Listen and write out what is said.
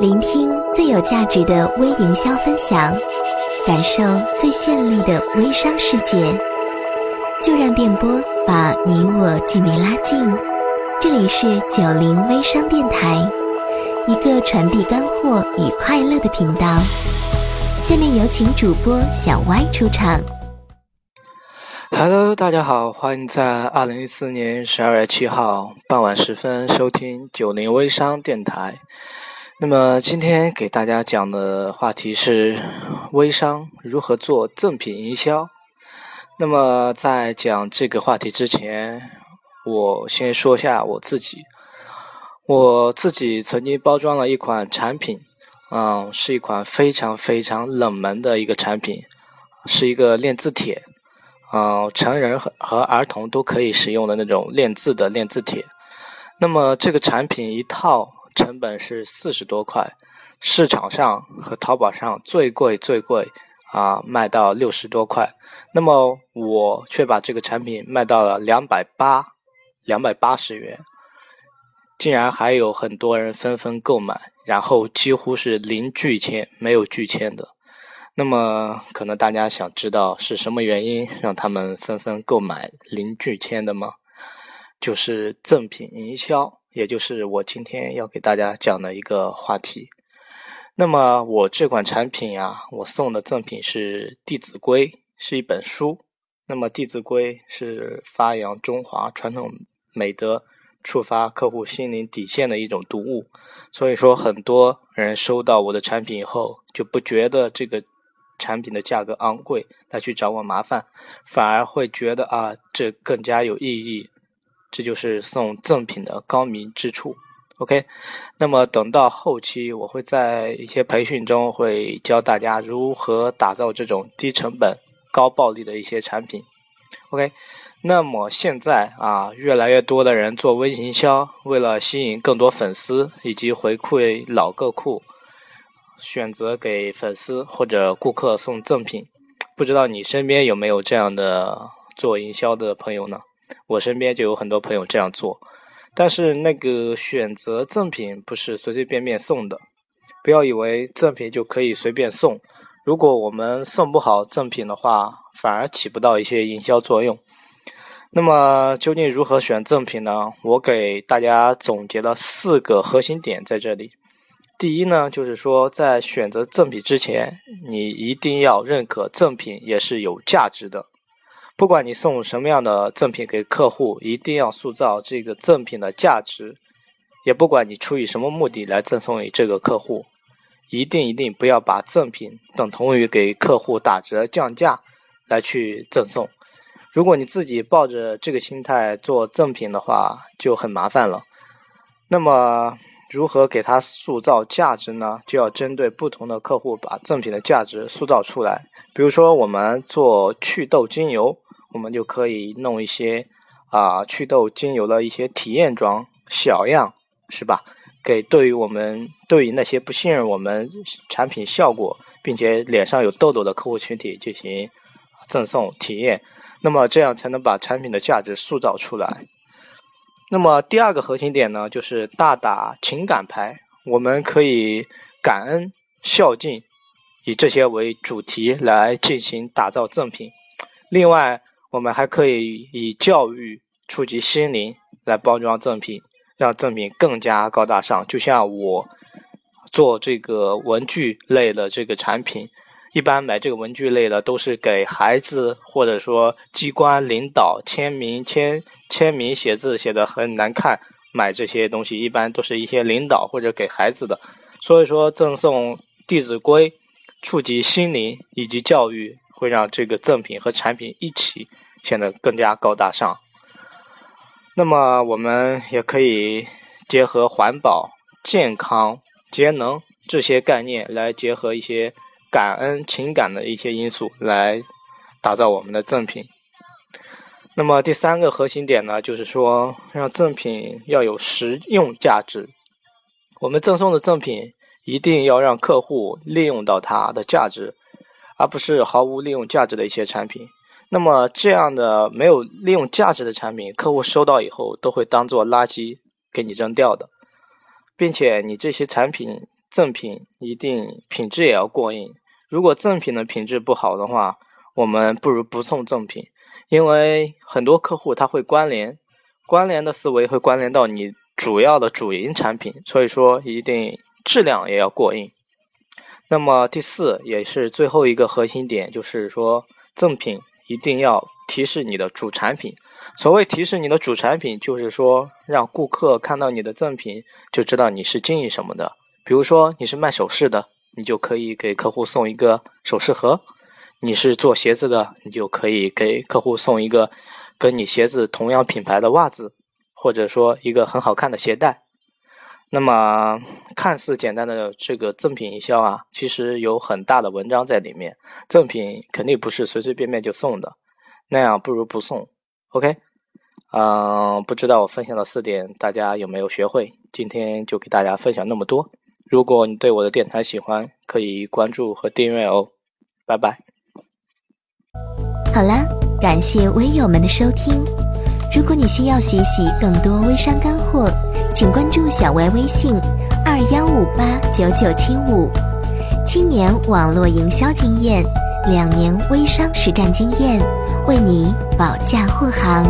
聆听最有价值的微营销分享，感受最绚丽的微商世界，就让电波把你我距离拉近。这里是九零微商电台，一个传递干货与快乐的频道。下面有请主播小歪出场。Hello，大家好，欢迎在二零一四年十二月七号傍晚时分收听九零微商电台。那么今天给大家讲的话题是微商如何做赠品营销。那么在讲这个话题之前，我先说一下我自己。我自己曾经包装了一款产品，嗯，是一款非常非常冷门的一个产品，是一个练字帖，嗯，成人和和儿童都可以使用的那种练字的练字帖。那么这个产品一套。成本是四十多块，市场上和淘宝上最贵最贵啊，卖到六十多块。那么我却把这个产品卖到了两百八，两百八十元，竟然还有很多人纷纷购买，然后几乎是零拒签，没有拒签的。那么可能大家想知道是什么原因让他们纷纷购买零拒签的吗？就是赠品营销。也就是我今天要给大家讲的一个话题。那么我这款产品啊，我送的赠品是《弟子规》，是一本书。那么《弟子规》是发扬中华传统美德、触发客户心灵底线的一种读物。所以说，很多人收到我的产品以后，就不觉得这个产品的价格昂贵，来去找我麻烦，反而会觉得啊，这更加有意义。这就是送赠品的高明之处，OK。那么等到后期，我会在一些培训中会教大家如何打造这种低成本、高暴利的一些产品，OK。那么现在啊，越来越多的人做微营销，为了吸引更多粉丝以及回馈老客户，选择给粉丝或者顾客送赠品。不知道你身边有没有这样的做营销的朋友呢？我身边就有很多朋友这样做，但是那个选择赠品不是随随便便送的，不要以为赠品就可以随便送。如果我们送不好赠品的话，反而起不到一些营销作用。那么究竟如何选赠品呢？我给大家总结了四个核心点在这里。第一呢，就是说在选择赠品之前，你一定要认可赠品也是有价值的。不管你送什么样的赠品给客户，一定要塑造这个赠品的价值。也不管你出于什么目的来赠送给这个客户，一定一定不要把赠品等同于给客户打折降价来去赠送。如果你自己抱着这个心态做赠品的话，就很麻烦了。那么，如何给他塑造价值呢？就要针对不同的客户，把赠品的价值塑造出来。比如说，我们做祛痘精油。我们就可以弄一些啊祛痘精油的一些体验装小样，是吧？给对于我们对于那些不信任我们产品效果，并且脸上有痘痘的客户群体进行赠送体验，那么这样才能把产品的价值塑造出来。那么第二个核心点呢，就是大打情感牌，我们可以感恩、孝敬，以这些为主题来进行打造赠品。另外，我们还可以以教育触及心灵来包装赠品，让赠品更加高大上。就像我做这个文具类的这个产品，一般买这个文具类的都是给孩子或者说机关领导签名签签名写字写的很难看，买这些东西一般都是一些领导或者给孩子的。所以说赠送《弟子规》，触及心灵以及教育。会让这个赠品和产品一起显得更加高大上。那么，我们也可以结合环保、健康、节能这些概念，来结合一些感恩情感的一些因素，来打造我们的赠品。那么，第三个核心点呢，就是说让赠品要有实用价值。我们赠送的赠品一定要让客户利用到它的价值。而不是毫无利用价值的一些产品。那么这样的没有利用价值的产品，客户收到以后都会当做垃圾给你扔掉的，并且你这些产品赠品一定品质也要过硬。如果赠品的品质不好的话，我们不如不送赠品，因为很多客户他会关联，关联的思维会关联到你主要的主营产品，所以说一定质量也要过硬。那么第四也是最后一个核心点，就是说赠品一定要提示你的主产品。所谓提示你的主产品，就是说让顾客看到你的赠品就知道你是经营什么的。比如说你是卖首饰的。你就可以给客户送一个首饰盒，你是做鞋子的，你就可以给客户送一个跟你鞋子同样品牌的袜子，或者说一个很好看的鞋带。那么看似简单的这个赠品营销啊，其实有很大的文章在里面。赠品肯定不是随随便便就送的，那样不如不送。OK，嗯，不知道我分享的四点大家有没有学会？今天就给大家分享那么多。如果你对我的电台喜欢，可以关注和订阅哦，拜拜。好啦，感谢微友们的收听。如果你需要学习更多微商干货，请关注小歪微信二幺五八九九七五。七年网络营销经验，两年微商实战经验，为你保驾护航。